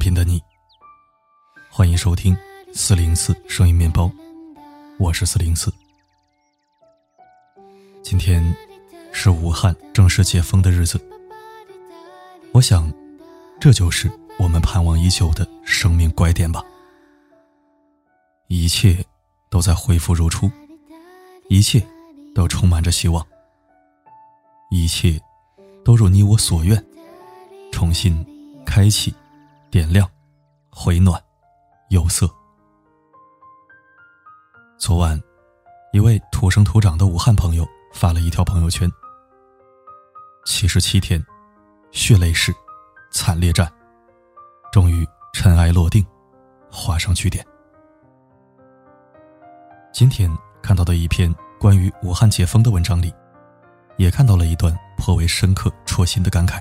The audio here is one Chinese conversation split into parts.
同的城市，同频的你。欢迎收听四零四声音面包，我是四零四。今天是武汉正式解封的日子，我想，这就是我们盼望已久的生命拐点吧。一切都在恢复如初，一切都充满着希望，一切都如你我所愿。重新开启，点亮，回暖，有色。昨晚，一位土生土长的武汉朋友发了一条朋友圈：七十七天，血泪史，惨烈战，终于尘埃落定，画上句点。今天看到的一篇关于武汉解封的文章里，也看到了一段颇为深刻戳心的感慨。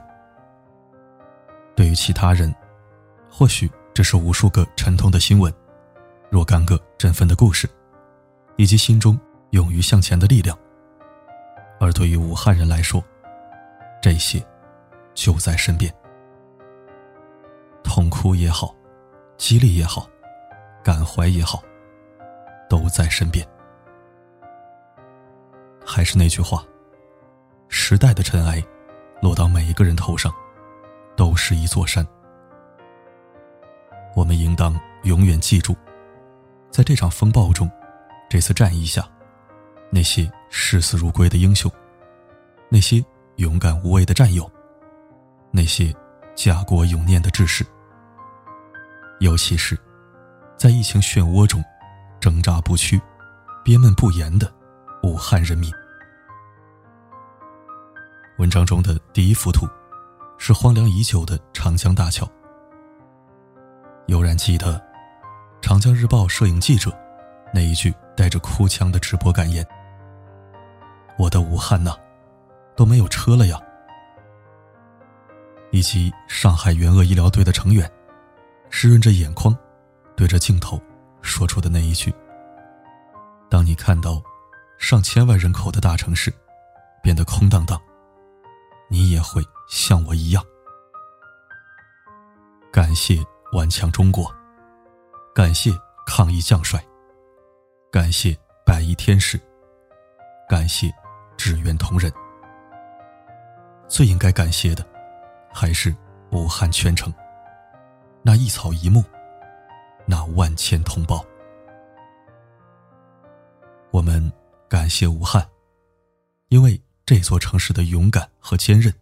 对于其他人，或许这是无数个沉痛的新闻，若干个振奋的故事，以及心中勇于向前的力量。而对于武汉人来说，这些就在身边，痛哭也好，激励也好，感怀也好，都在身边。还是那句话，时代的尘埃落到每一个人头上。都是一座山。我们应当永远记住，在这场风暴中，这次战役下，那些视死如归的英雄，那些勇敢无畏的战友，那些家国永念的志士，尤其是，在疫情漩涡中挣扎不屈、憋闷不言的武汉人民。文章中的第一幅图。是荒凉已久的长江大桥。悠然记得，《长江日报》摄影记者那一句带着哭腔的直播感言：“我的武汉呐，都没有车了呀。”以及上海援鄂医疗队的成员湿润着眼眶，对着镜头说出的那一句：“当你看到上千万人口的大城市变得空荡荡，你也会。”像我一样，感谢顽强中国，感谢抗疫将帅，感谢白衣天使，感谢志愿同仁。最应该感谢的，还是武汉全城，那一草一木，那万千同胞。我们感谢武汉，因为这座城市的勇敢和坚韧。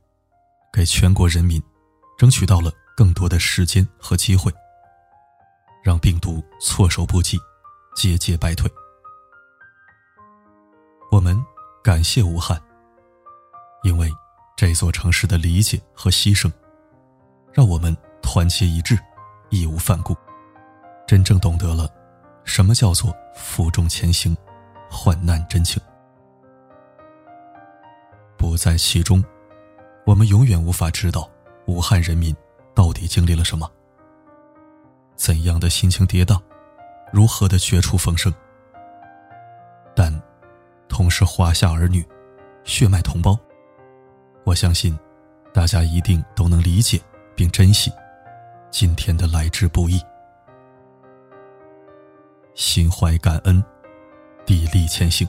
给全国人民争取到了更多的时间和机会，让病毒措手不及，节节败退。我们感谢武汉，因为这座城市的理解和牺牲，让我们团结一致，义无反顾，真正懂得了什么叫做负重前行，患难真情，不在其中。我们永远无法知道武汉人民到底经历了什么，怎样的心情跌宕，如何的绝处逢生。但，同是华夏儿女，血脉同胞，我相信，大家一定都能理解并珍惜今天的来之不易，心怀感恩，砥砺前行。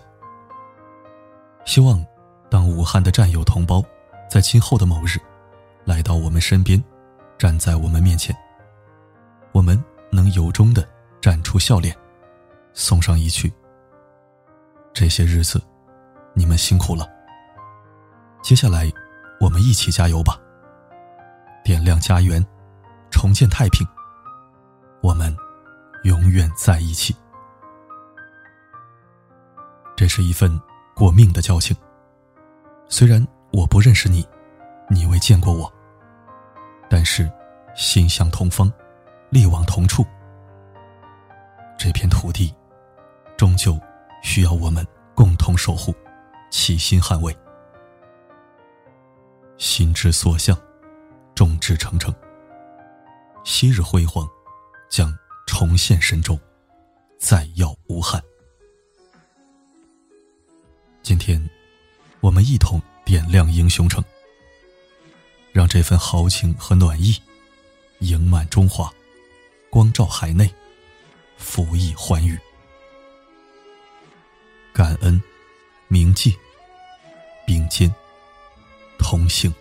希望，当武汉的战友同胞。在今后的某日，来到我们身边，站在我们面前，我们能由衷的绽出笑脸，送上一句：“这些日子，你们辛苦了。接下来，我们一起加油吧！点亮家园，重建太平，我们永远在一起。这是一份过命的交情，虽然。”我不认识你，你未见过我。但是，心向同方，力往同处。这片土地，终究需要我们共同守护，齐心捍卫。心之所向，众志成城。昔日辉煌，将重现神州，再耀武汉。今天，我们一同。点亮英雄城，让这份豪情和暖意盈满中华，光照海内，福溢寰宇。感恩，铭记，并肩，同行。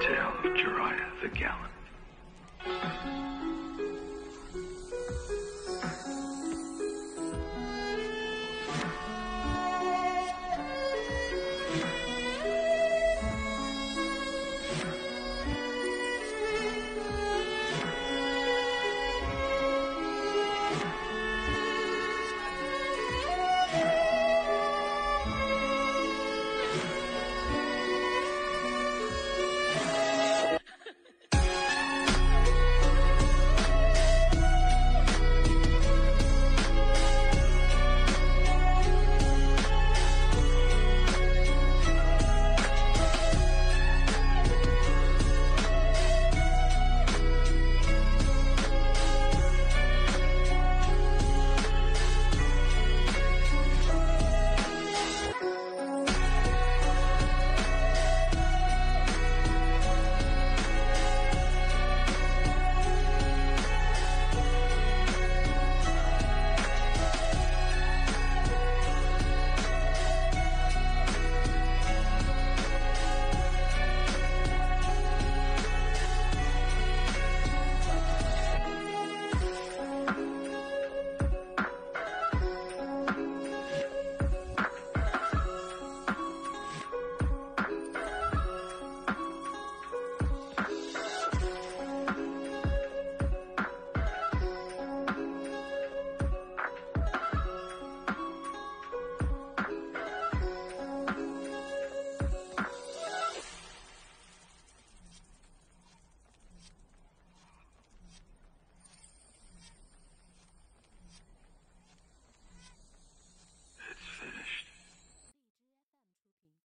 Tale of Jeriah the Gallant.